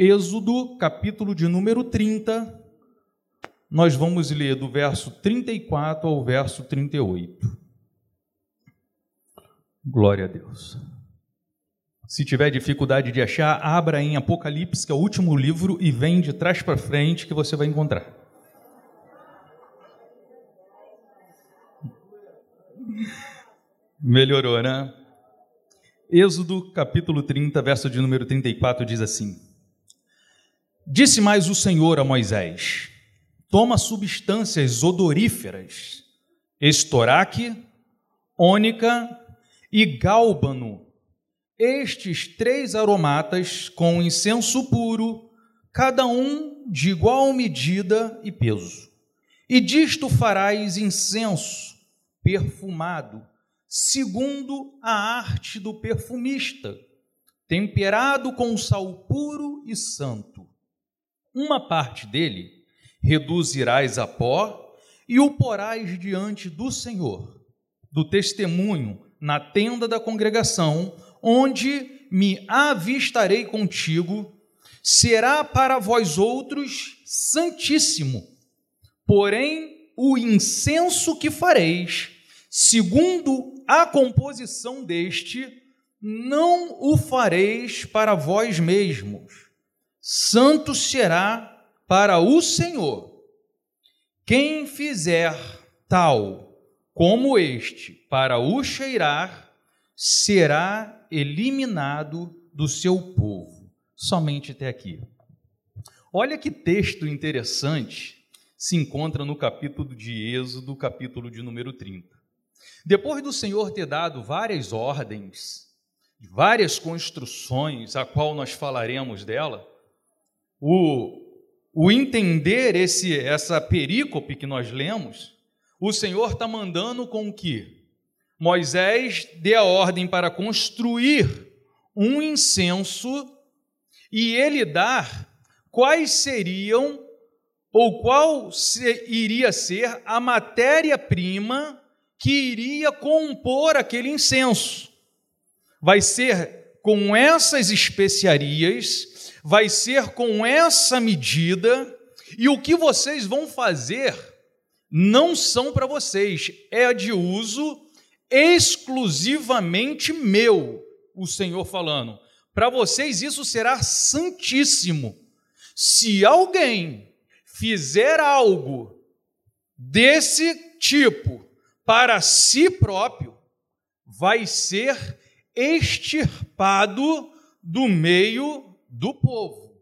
Êxodo, capítulo de número 30, nós vamos ler do verso 34 ao verso 38. Glória a Deus. Se tiver dificuldade de achar, abra em Apocalipse, que é o último livro, e vem de trás para frente que você vai encontrar. Melhorou, né? Êxodo capítulo 30, verso de número 34 diz assim: Disse mais o Senhor a Moisés: Toma substâncias odoríferas, estoraque, ônica e gálbano, estes três aromatas com incenso puro, cada um de igual medida e peso. E disto farás incenso perfumado, segundo a arte do perfumista, temperado com sal puro e santo. Uma parte dele reduzirás a pó e o porás diante do Senhor, do testemunho, na tenda da congregação, onde me avistarei contigo, será para vós outros santíssimo. Porém, o incenso que fareis, segundo a composição deste, não o fareis para vós mesmos. Santo será para o Senhor. Quem fizer tal como este para o cheirar, será eliminado do seu povo. Somente até aqui. Olha que texto interessante se encontra no capítulo de Êxodo, capítulo de número 30. Depois do Senhor ter dado várias ordens, várias construções, a qual nós falaremos dela, o o entender esse, essa perícope que nós lemos, o Senhor está mandando com que Moisés dê a ordem para construir um incenso e ele dar quais seriam ou qual iria ser a matéria-prima que iria compor aquele incenso. Vai ser com essas especiarias vai ser com essa medida, e o que vocês vão fazer não são para vocês, é de uso exclusivamente meu, o Senhor falando. Para vocês isso será santíssimo. Se alguém fizer algo desse tipo para si próprio, vai ser extirpado do meio do povo.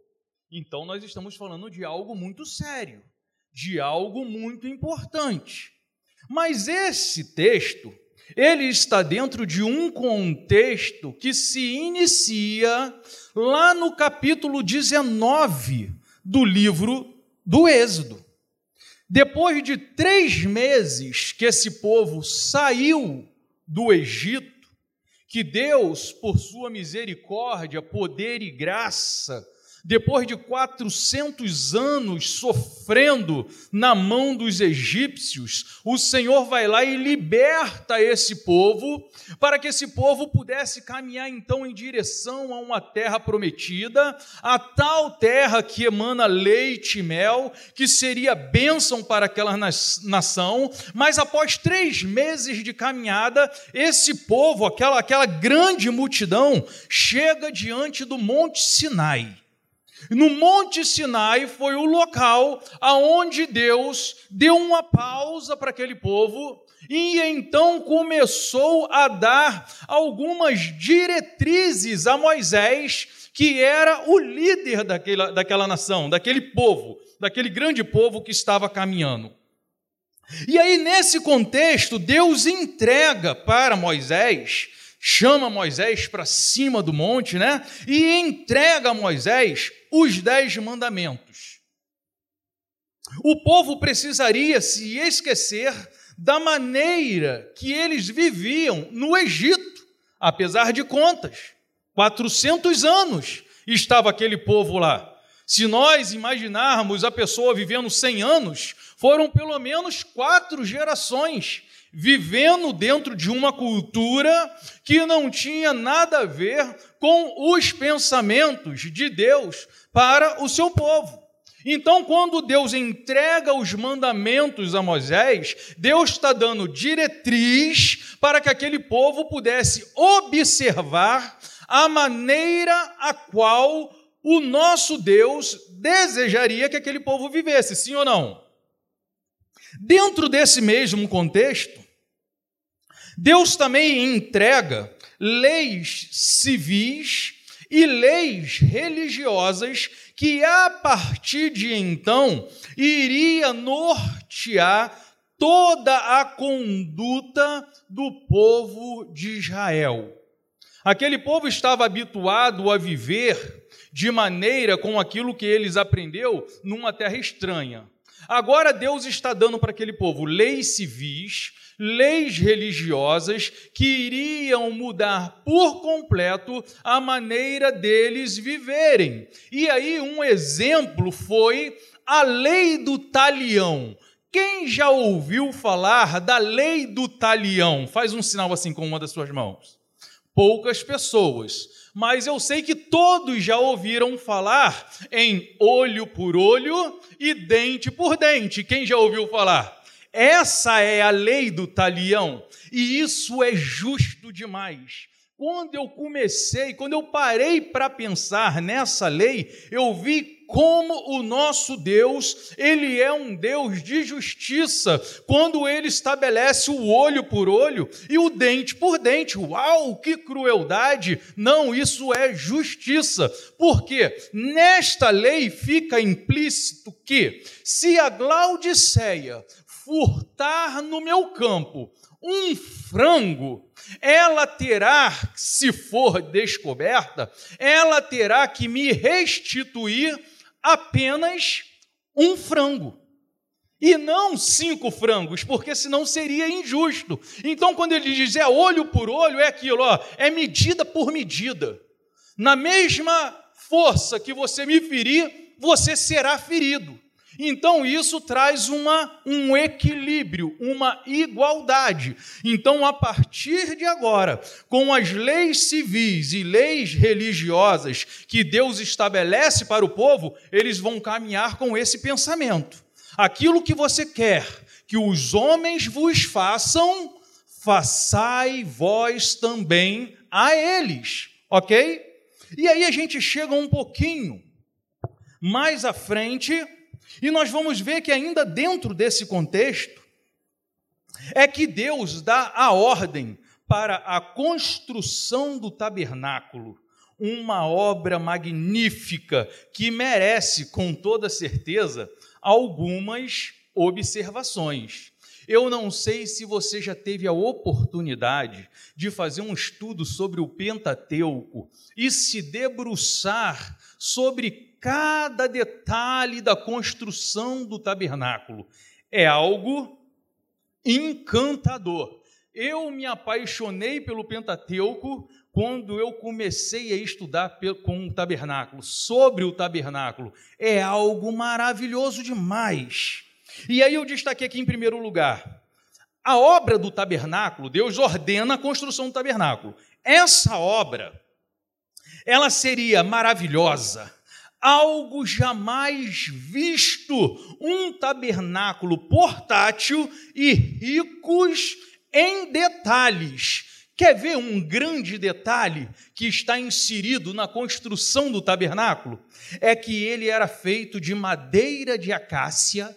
Então nós estamos falando de algo muito sério, de algo muito importante. Mas esse texto, ele está dentro de um contexto que se inicia lá no capítulo 19 do livro do Êxodo. Depois de três meses que esse povo saiu do Egito, que Deus, por sua misericórdia, poder e graça, depois de 400 anos sofrendo na mão dos egípcios, o Senhor vai lá e liberta esse povo, para que esse povo pudesse caminhar então em direção a uma terra prometida, a tal terra que emana leite e mel, que seria bênção para aquela nação, mas após três meses de caminhada, esse povo, aquela, aquela grande multidão, chega diante do Monte Sinai. No Monte Sinai foi o local aonde Deus deu uma pausa para aquele povo e então começou a dar algumas diretrizes a Moisés, que era o líder daquela, daquela nação, daquele povo, daquele grande povo que estava caminhando. E aí, nesse contexto, Deus entrega para Moisés, chama Moisés para cima do monte, né? E entrega a Moisés os dez mandamentos. O povo precisaria se esquecer da maneira que eles viviam no Egito, apesar de contas. 400 anos estava aquele povo lá. Se nós imaginarmos a pessoa vivendo 100 anos, foram pelo menos quatro gerações vivendo dentro de uma cultura que não tinha nada a ver com os pensamentos de Deus para o seu povo. Então, quando Deus entrega os mandamentos a Moisés, Deus está dando diretriz para que aquele povo pudesse observar a maneira a qual o nosso Deus desejaria que aquele povo vivesse, sim ou não? Dentro desse mesmo contexto, Deus também entrega leis civis e leis religiosas que a partir de então iria nortear toda a conduta do povo de Israel. Aquele povo estava habituado a viver de maneira com aquilo que eles aprendeu numa terra estranha. Agora Deus está dando para aquele povo leis civis, leis religiosas que iriam mudar por completo a maneira deles viverem. E aí, um exemplo foi a lei do talião. Quem já ouviu falar da lei do talião? Faz um sinal assim com uma das suas mãos. Poucas pessoas, mas eu sei que todos já ouviram falar em olho por olho e dente por dente. Quem já ouviu falar? Essa é a lei do talião, e isso é justo demais. Quando eu comecei, quando eu parei para pensar nessa lei, eu vi como o nosso Deus, ele é um Deus de justiça, quando ele estabelece o olho por olho e o dente por dente. Uau, que crueldade! Não, isso é justiça. Porque nesta lei fica implícito que se a Glaudiceia furtar no meu campo um frango, ela terá, se for descoberta, ela terá que me restituir apenas um frango. E não cinco frangos, porque senão seria injusto. Então, quando ele diz é olho por olho, é aquilo, ó, é medida por medida. Na mesma força que você me ferir, você será ferido. Então isso traz uma, um equilíbrio, uma igualdade. Então, a partir de agora, com as leis civis e leis religiosas que Deus estabelece para o povo, eles vão caminhar com esse pensamento. Aquilo que você quer que os homens vos façam, façai vós também a eles, ok? E aí a gente chega um pouquinho mais à frente e nós vamos ver que, ainda dentro desse contexto, é que Deus dá a ordem para a construção do tabernáculo, uma obra magnífica que merece, com toda certeza, algumas observações. Eu não sei se você já teve a oportunidade de fazer um estudo sobre o Pentateuco e se debruçar sobre cada detalhe da construção do tabernáculo. É algo encantador. Eu me apaixonei pelo Pentateuco quando eu comecei a estudar com o tabernáculo, sobre o tabernáculo. É algo maravilhoso demais. E aí eu destaquei aqui em primeiro lugar. A obra do tabernáculo, Deus ordena a construção do tabernáculo. Essa obra, ela seria maravilhosa, algo jamais visto, um tabernáculo portátil e ricos em detalhes. Quer ver um grande detalhe que está inserido na construção do tabernáculo? É que ele era feito de madeira de acácia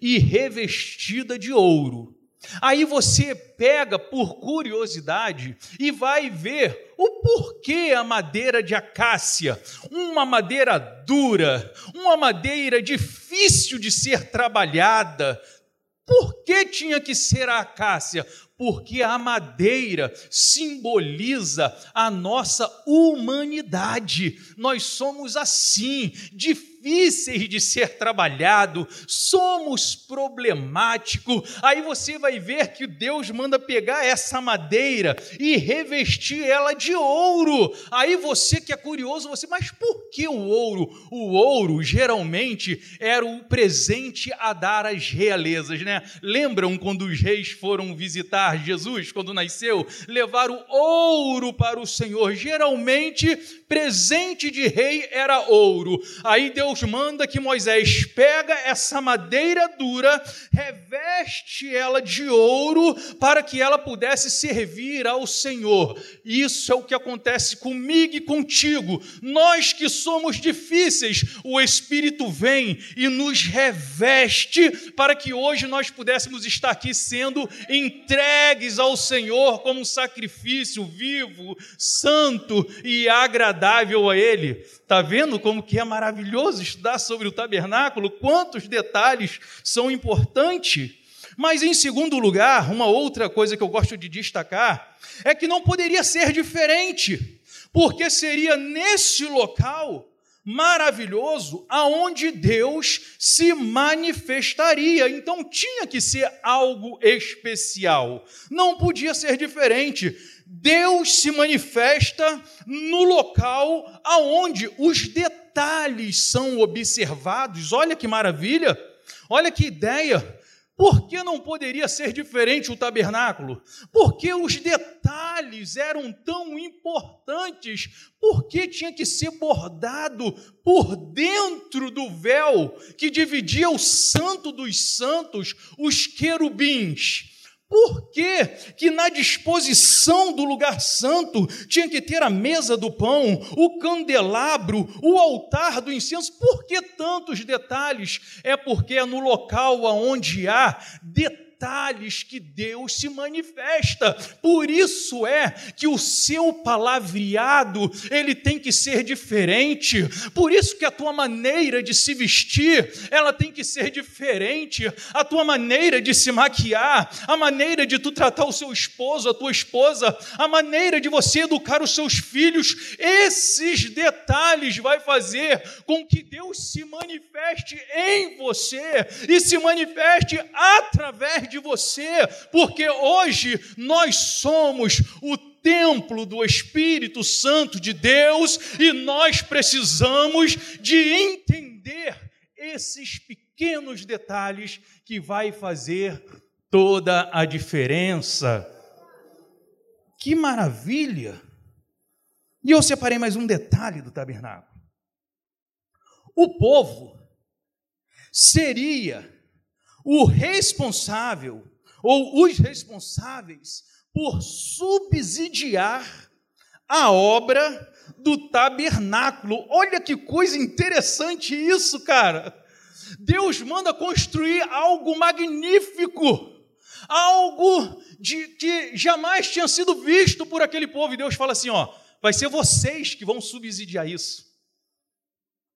e revestida de ouro. Aí você pega por curiosidade e vai ver o porquê a madeira de acácia, uma madeira dura, uma madeira difícil de ser trabalhada. Por que tinha que ser a acácia? porque a madeira simboliza a nossa humanidade. Nós somos assim, difíceis de ser trabalhado, somos problemáticos. Aí você vai ver que Deus manda pegar essa madeira e revestir ela de ouro. Aí você que é curioso, você, mas por que o ouro? O ouro geralmente era o presente a dar às realezas, né? Lembram quando os reis foram visitar Jesus quando nasceu? Levaram ouro para o Senhor. Geralmente presente de rei era ouro. Aí Deus manda que Moisés pega essa madeira dura, reveste ela de ouro para que ela pudesse servir ao Senhor. Isso é o que acontece comigo e contigo. Nós que somos difíceis, o Espírito vem e nos reveste para que hoje nós pudéssemos estar aqui sendo entregues ao Senhor como um sacrifício vivo, santo e agradável agradável a Ele. Está vendo como que é maravilhoso estudar sobre o tabernáculo? Quantos detalhes são importantes? Mas, em segundo lugar, uma outra coisa que eu gosto de destacar é que não poderia ser diferente, porque seria nesse local maravilhoso aonde Deus se manifestaria. Então tinha que ser algo especial. Não podia ser diferente. Deus se manifesta no local aonde os detalhes são observados. Olha que maravilha! Olha que ideia! Por que não poderia ser diferente o tabernáculo? Porque os detalhes eram tão importantes? Por que tinha que ser bordado por dentro do véu que dividia o santo dos santos, os querubins? Por que, que na disposição do lugar santo tinha que ter a mesa do pão, o candelabro, o altar do incenso? Por que tantos detalhes? É porque é no local onde há detalhes detalhes que Deus se manifesta. Por isso é que o seu palavreado, ele tem que ser diferente. Por isso que a tua maneira de se vestir, ela tem que ser diferente. A tua maneira de se maquiar, a maneira de tu tratar o seu esposo, a tua esposa, a maneira de você educar os seus filhos, esses detalhes vai fazer com que Deus se manifeste em você e se manifeste através de você, porque hoje nós somos o templo do Espírito Santo de Deus e nós precisamos de entender esses pequenos detalhes que vai fazer toda a diferença. Que maravilha! E eu separei mais um detalhe do tabernáculo. O povo seria o responsável ou os responsáveis por subsidiar a obra do tabernáculo. Olha que coisa interessante isso, cara. Deus manda construir algo magnífico, algo de, que jamais tinha sido visto por aquele povo. E Deus fala assim: ó, vai ser vocês que vão subsidiar isso.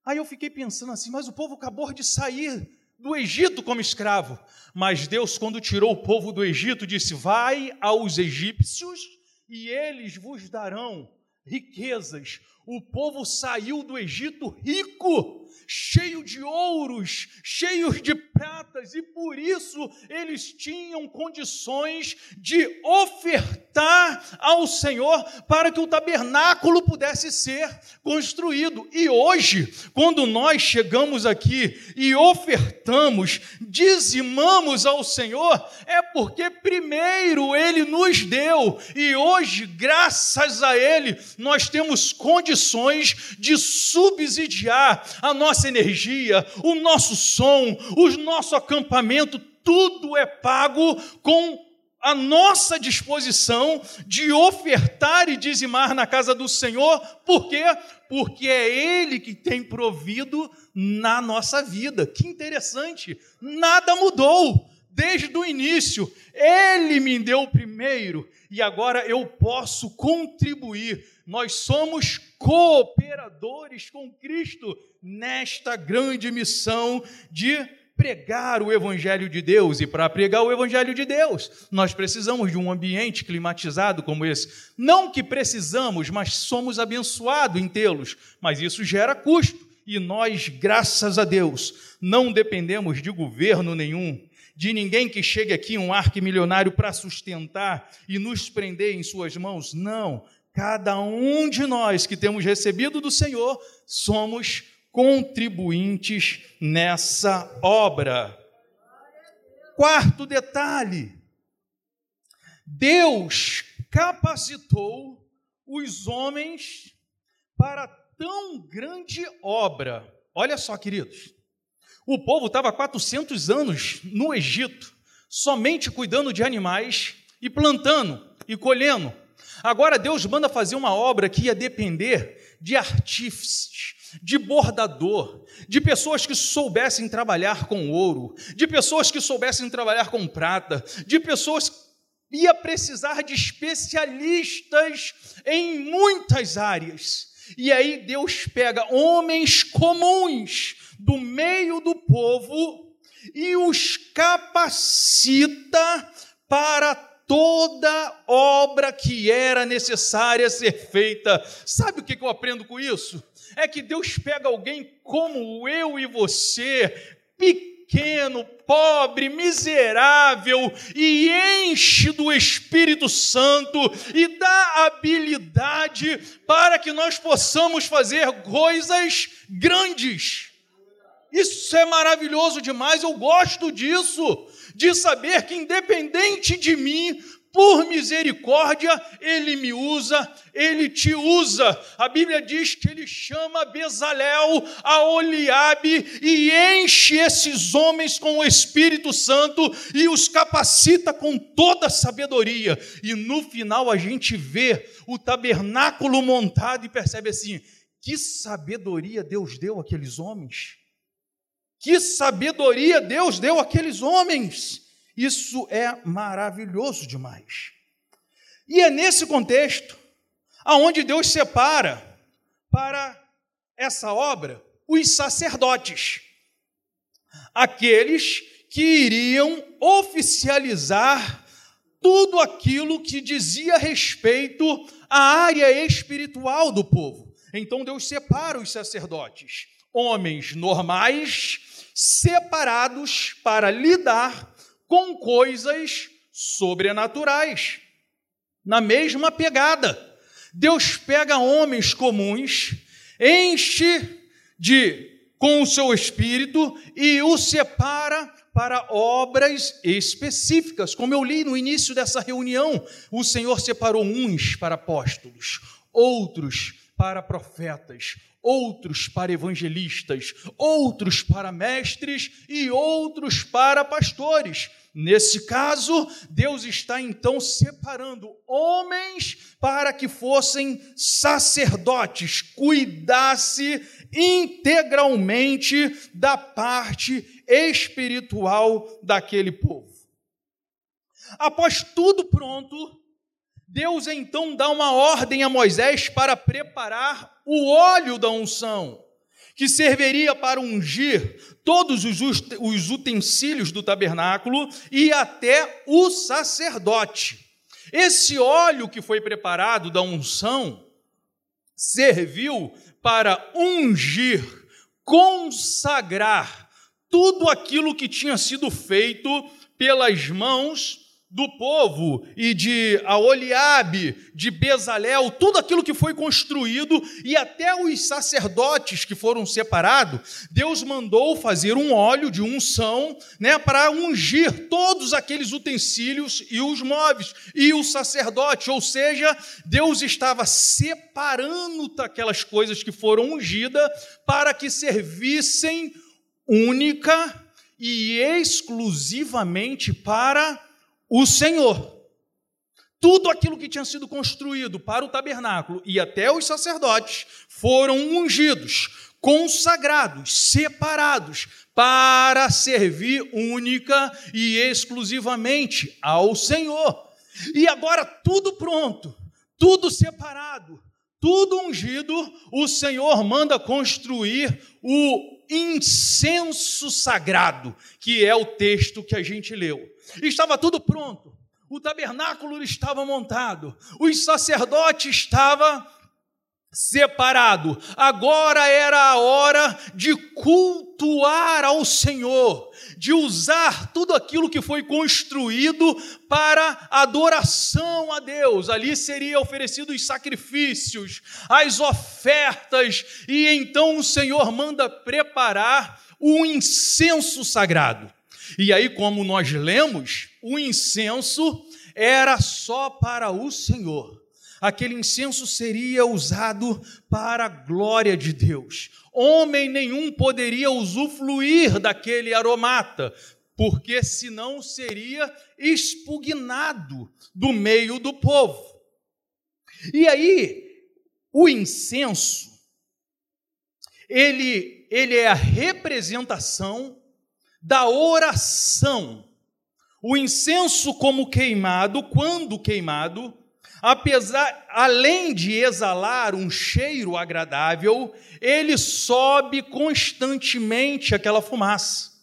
Aí eu fiquei pensando assim, mas o povo acabou de sair do Egito como escravo. Mas Deus, quando tirou o povo do Egito, disse: Vai aos egípcios e eles vos darão riquezas. O povo saiu do Egito rico cheio de ouros, cheios de pratas, e por isso eles tinham condições de ofertar ao Senhor para que o tabernáculo pudesse ser construído. E hoje, quando nós chegamos aqui e ofertamos, dizimamos ao Senhor, é porque primeiro ele nos deu, e hoje, graças a ele, nós temos condições de subsidiar a nossa nossa energia, o nosso som, o nosso acampamento, tudo é pago com a nossa disposição de ofertar e dizimar na casa do Senhor, por quê? Porque é Ele que tem provido na nossa vida. Que interessante, nada mudou desde o início. Ele me deu primeiro e agora eu posso contribuir. Nós somos cooperadores com Cristo nesta grande missão de pregar o Evangelho de Deus. E para pregar o Evangelho de Deus, nós precisamos de um ambiente climatizado como esse. Não que precisamos, mas somos abençoados em tê-los. Mas isso gera custo. E nós, graças a Deus, não dependemos de governo nenhum, de ninguém que chegue aqui um arquimilionário para sustentar e nos prender em suas mãos. Não. Cada um de nós que temos recebido do Senhor somos contribuintes nessa obra. Quarto detalhe: Deus capacitou os homens para tão grande obra. Olha só, queridos. O povo estava 400 anos no Egito, somente cuidando de animais e plantando e colhendo. Agora Deus manda fazer uma obra que ia depender de artífices, de bordador, de pessoas que soubessem trabalhar com ouro, de pessoas que soubessem trabalhar com prata, de pessoas ia precisar de especialistas em muitas áreas. E aí Deus pega homens comuns do meio do povo e os capacita para toda obra que era necessária ser feita. Sabe o que eu aprendo com isso? É que Deus pega alguém como eu e você, pequeno, pobre, miserável, e enche do Espírito Santo e dá habilidade para que nós possamos fazer coisas grandes. Isso é maravilhoso demais, eu gosto disso, de saber que independente de mim, por misericórdia, ele me usa, ele te usa. A Bíblia diz que ele chama Bezalel, a Oliabe e enche esses homens com o Espírito Santo e os capacita com toda a sabedoria. E no final a gente vê o tabernáculo montado e percebe assim: que sabedoria Deus deu àqueles homens. Que sabedoria Deus deu àqueles homens! Isso é maravilhoso demais. E é nesse contexto aonde Deus separa para essa obra os sacerdotes, aqueles que iriam oficializar tudo aquilo que dizia respeito à área espiritual do povo. Então Deus separa os sacerdotes, homens normais, separados para lidar com coisas sobrenaturais. Na mesma pegada, Deus pega homens comuns, enche de com o seu espírito e o separa para obras específicas. Como eu li no início dessa reunião, o Senhor separou uns para apóstolos, outros para profetas, outros para evangelistas, outros para mestres e outros para pastores. Nesse caso, Deus está então separando homens para que fossem sacerdotes, cuidasse integralmente da parte espiritual daquele povo. Após tudo pronto, Deus então dá uma ordem a Moisés para preparar o óleo da unção, que serviria para ungir todos os utensílios do tabernáculo e até o sacerdote. Esse óleo que foi preparado da unção serviu para ungir, consagrar tudo aquilo que tinha sido feito pelas mãos do povo e de Aoliabe, de Bezalel, tudo aquilo que foi construído e até os sacerdotes que foram separados, Deus mandou fazer um óleo de unção, né, para ungir todos aqueles utensílios e os móveis e o sacerdote, ou seja, Deus estava separando aquelas coisas que foram ungidas para que servissem única e exclusivamente para o Senhor. Tudo aquilo que tinha sido construído para o tabernáculo e até os sacerdotes foram ungidos, consagrados, separados para servir única e exclusivamente ao Senhor. E agora tudo pronto, tudo separado, tudo ungido, o Senhor manda construir o incenso sagrado, que é o texto que a gente leu. Estava tudo pronto. O tabernáculo estava montado, os sacerdotes estavam separado. Agora era a hora de cultuar ao Senhor, de usar tudo aquilo que foi construído para adoração a Deus. Ali seria oferecido os sacrifícios, as ofertas, e então o Senhor manda preparar o incenso sagrado. E aí, como nós lemos, o incenso era só para o Senhor aquele incenso seria usado para a glória de Deus. Homem nenhum poderia usufruir daquele aromata, porque senão seria expugnado do meio do povo. E aí, o incenso, ele, ele é a representação da oração. O incenso, como queimado, quando queimado, apesar, além de exalar um cheiro agradável, ele sobe constantemente aquela fumaça.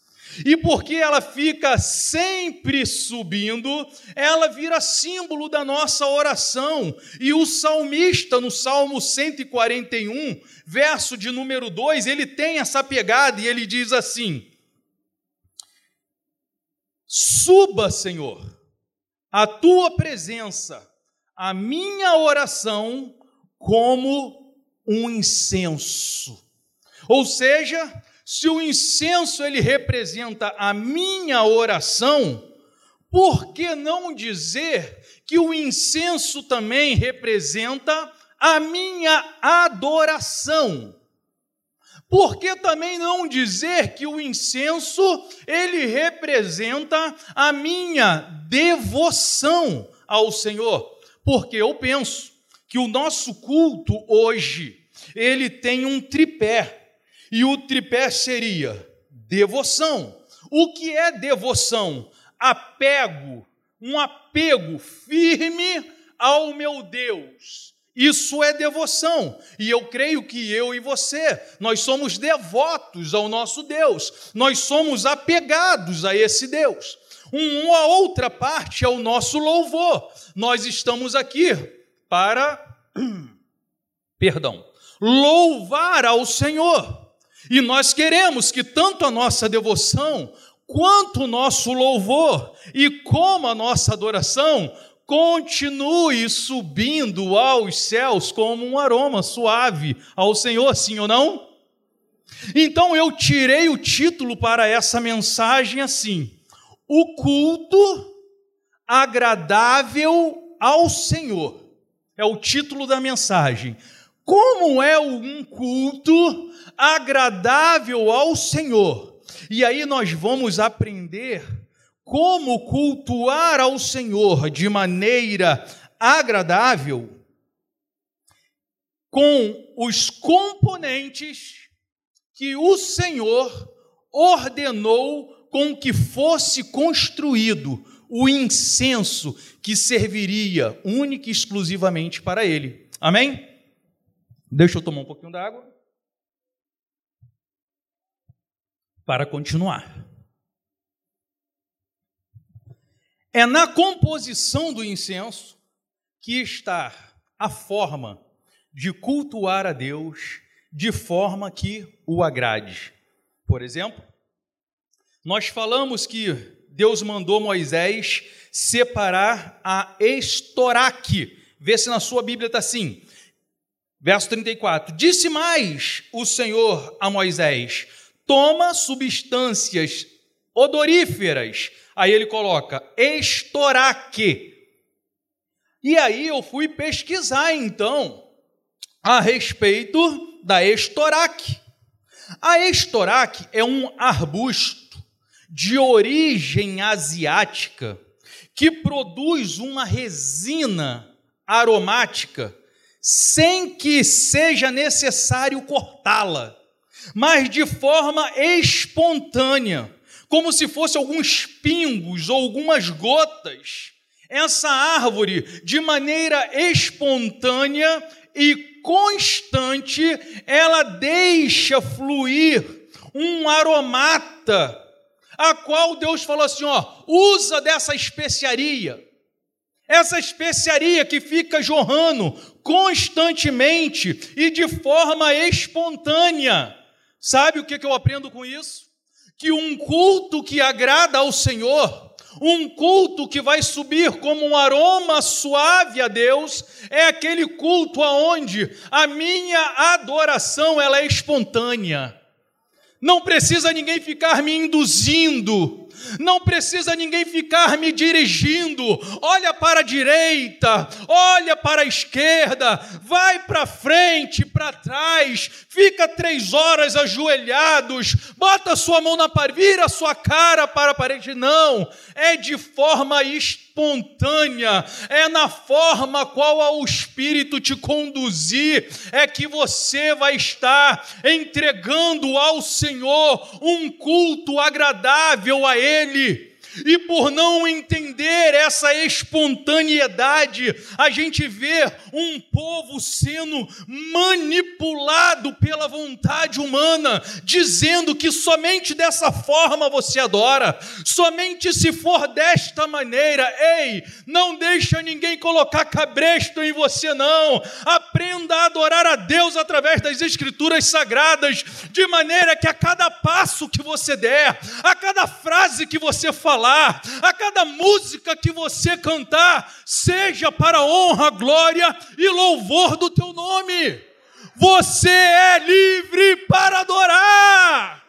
E porque ela fica sempre subindo, ela vira símbolo da nossa oração. E o salmista, no Salmo 141, verso de número 2, ele tem essa pegada e ele diz assim: Suba, Senhor, a tua presença a minha oração como um incenso. Ou seja, se o incenso ele representa a minha oração, por que não dizer que o incenso também representa a minha adoração? Por que também não dizer que o incenso ele representa a minha devoção ao Senhor? Porque eu penso que o nosso culto hoje, ele tem um tripé. E o tripé seria devoção. O que é devoção? Apego, um apego firme ao meu Deus. Isso é devoção. E eu creio que eu e você, nós somos devotos ao nosso Deus. Nós somos apegados a esse Deus. Uma outra parte é o nosso louvor. Nós estamos aqui para, perdão, louvar ao Senhor. E nós queremos que tanto a nossa devoção, quanto o nosso louvor e como a nossa adoração continue subindo aos céus como um aroma suave ao Senhor, sim ou não? Então eu tirei o título para essa mensagem assim: o culto agradável ao Senhor. É o título da mensagem. Como é um culto agradável ao Senhor? E aí nós vamos aprender como cultuar ao Senhor de maneira agradável com os componentes que o Senhor ordenou com que fosse construído o incenso que serviria única e exclusivamente para ele. Amém? Deixa eu tomar um pouquinho d'água. Para continuar. É na composição do incenso que está a forma de cultuar a Deus de forma que o agrade. Por exemplo, nós falamos que Deus mandou Moisés separar a estoraque. Vê se na sua Bíblia está assim. Verso 34. Disse mais o Senhor a Moisés: Toma substâncias odoríferas. Aí ele coloca estoraque. E aí eu fui pesquisar então a respeito da estoraque. A estoraque é um arbusto de origem asiática que produz uma resina aromática sem que seja necessário cortá-la, mas de forma espontânea, como se fosse alguns pingos ou algumas gotas. Essa árvore, de maneira espontânea e constante, ela deixa fluir um aromata, a qual Deus falou assim: ó, usa dessa especiaria. Essa especiaria que fica jorrando constantemente e de forma espontânea. Sabe o que eu aprendo com isso? Que um culto que agrada ao Senhor, um culto que vai subir como um aroma suave a Deus, é aquele culto aonde a minha adoração ela é espontânea. Não precisa ninguém ficar me induzindo, não precisa ninguém ficar me dirigindo. Olha para a direita, olha para a esquerda, vai para frente, para trás, fica três horas ajoelhados, bota sua mão na parede, vira sua cara para a parede. Não, é de forma espontânea, é na forma qual o Espírito te conduzir, é que você vai estar entregando ao Senhor um culto agradável a Ele. E por não entender essa espontaneidade, a gente vê um povo sendo manipulado pela vontade humana, dizendo que somente dessa forma você adora, somente se for desta maneira. Ei, não deixa ninguém colocar cabresto em você não. Aprenda a adorar a Deus através das escrituras sagradas, de maneira que a cada passo que você der, a cada frase que você falar, falar, a cada música que você cantar, seja para honra, glória e louvor do teu nome. Você é livre para adorar.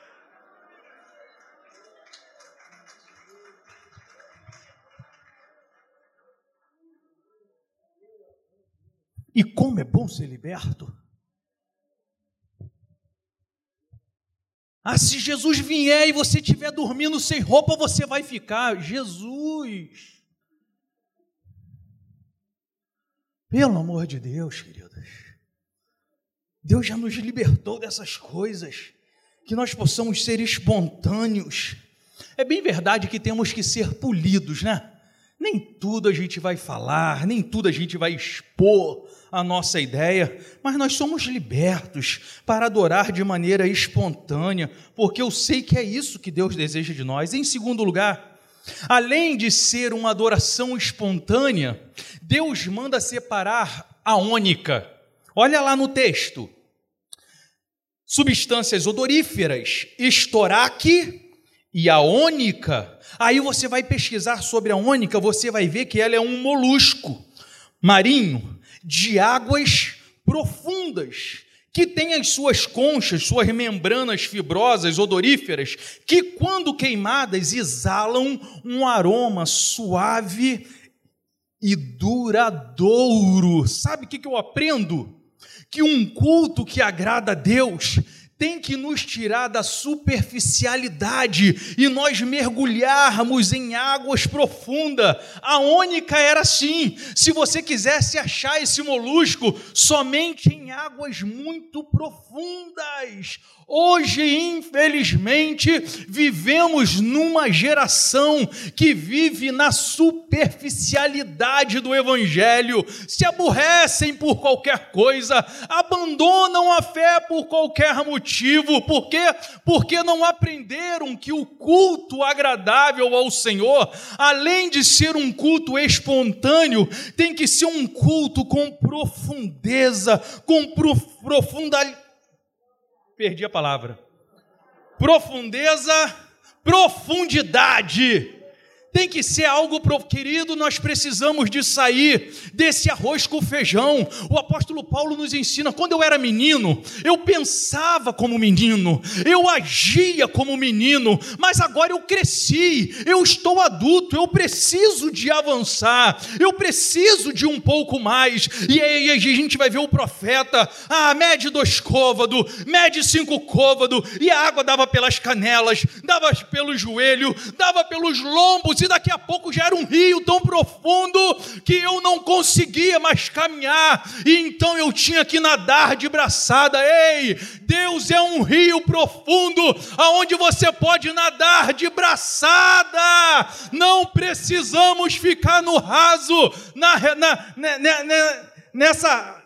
E como é bom ser liberto. Ah, se Jesus vier e você estiver dormindo sem roupa, você vai ficar. Jesus! Pelo amor de Deus, queridos. Deus já nos libertou dessas coisas. Que nós possamos ser espontâneos. É bem verdade que temos que ser polidos, né? Nem tudo a gente vai falar, nem tudo a gente vai expor a nossa ideia, mas nós somos libertos para adorar de maneira espontânea, porque eu sei que é isso que Deus deseja de nós. Em segundo lugar, além de ser uma adoração espontânea, Deus manda separar a ônica. Olha lá no texto. Substâncias odoríferas, estoraque e a ônica. Aí você vai pesquisar sobre a ônica, você vai ver que ela é um molusco marinho de águas profundas, que tem as suas conchas, suas membranas fibrosas, odoríferas, que quando queimadas exalam um aroma suave e duradouro. Sabe o que eu aprendo? Que um culto que agrada a Deus tem que nos tirar da superficialidade e nós mergulharmos em águas profundas. A ônica era assim: se você quisesse achar esse molusco somente em águas muito profundas. Hoje, infelizmente, vivemos numa geração que vive na superficialidade do Evangelho, se aborrecem por qualquer coisa, abandonam a fé por qualquer motivo, por quê? Porque não aprenderam que o culto agradável ao Senhor, além de ser um culto espontâneo, tem que ser um culto com profundeza, com profundidade perdi a palavra. Profundeza, profundidade. Tem que ser algo, querido, nós precisamos de sair desse arroz com feijão. O apóstolo Paulo nos ensina, quando eu era menino, eu pensava como menino, eu agia como menino, mas agora eu cresci, eu estou adulto, eu preciso de avançar, eu preciso de um pouco mais. E aí a gente vai ver o profeta, ah, mede dois côvados, mede cinco côvados, e a água dava pelas canelas, dava pelo joelho, dava pelos lombos e daqui a pouco já era um rio tão profundo que eu não conseguia mais caminhar, e então eu tinha que nadar de braçada. Ei, Deus é um rio profundo aonde você pode nadar de braçada. Não precisamos ficar no raso, na, na, na, nessa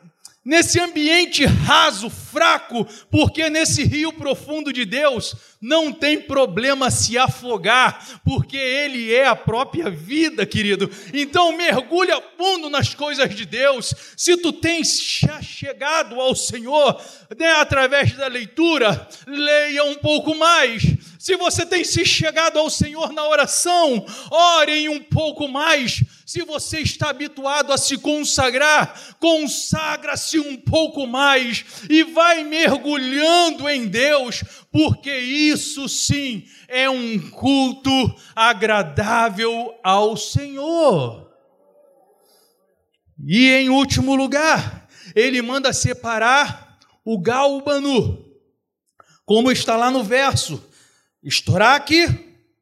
nesse ambiente raso, fraco, porque nesse rio profundo de Deus não tem problema se afogar, porque Ele é a própria vida, querido. Então mergulha fundo nas coisas de Deus. Se tu tens chegado ao Senhor né, através da leitura, leia um pouco mais. Se você tem se chegado ao Senhor na oração, orem um pouco mais. Se você está habituado a se consagrar, consagra-se um pouco mais e vai mergulhando em Deus, porque isso sim é um culto agradável ao Senhor. E em último lugar, ele manda separar o gálbano, como está lá no verso, estoraque,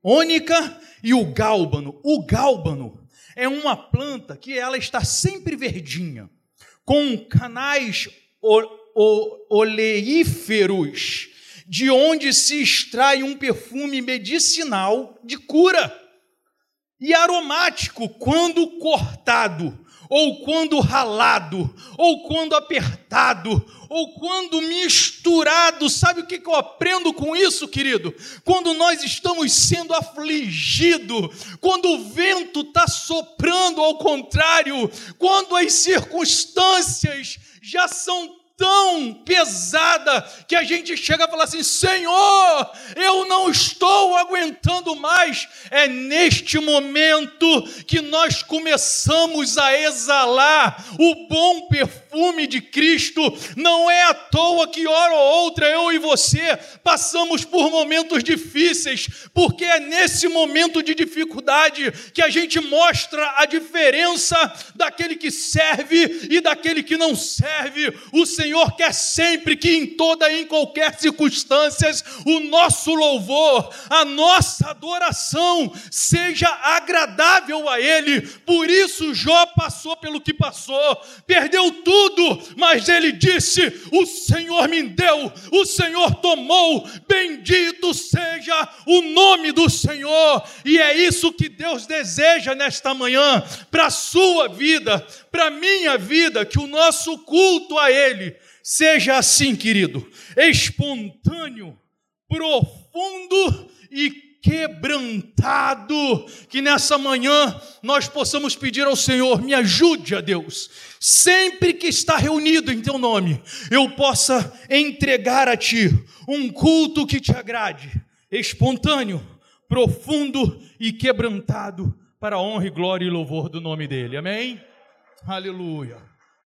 ônica e o gálbano. O gálbano é uma planta que ela está sempre verdinha, com canais oleíferos de onde se extrai um perfume medicinal de cura e aromático quando cortado, ou quando ralado, ou quando apertado, ou quando misturado. Sabe o que eu aprendo com isso, querido? Quando nós estamos sendo afligidos, quando o vento está soprando ao contrário, quando as circunstâncias já são tão pesada que a gente chega a falar assim: Senhor, eu não estou aguentando mais. É neste momento que nós começamos a exalar o bom perfume de Cristo. Não é à toa que, hora ou outra, eu e você passamos por momentos difíceis, porque é nesse momento de dificuldade que a gente mostra a diferença daquele que serve e daquele que não serve. O Senhor Senhor quer sempre que em toda e em qualquer circunstância o nosso louvor, a nossa adoração seja agradável a Ele. Por isso Jó passou pelo que passou, perdeu tudo, mas ele disse: O Senhor me deu, o Senhor tomou, bendito seja o nome do Senhor. E é isso que Deus deseja nesta manhã para a sua vida, para a minha vida, que o nosso culto a Ele seja assim, querido, espontâneo, profundo e quebrantado, que nessa manhã nós possamos pedir ao Senhor, me ajude a Deus, sempre que está reunido em teu nome, eu possa entregar a ti um culto que te agrade, espontâneo, profundo e quebrantado, para a honra e glória e louvor do nome dele. Amém? Aleluia.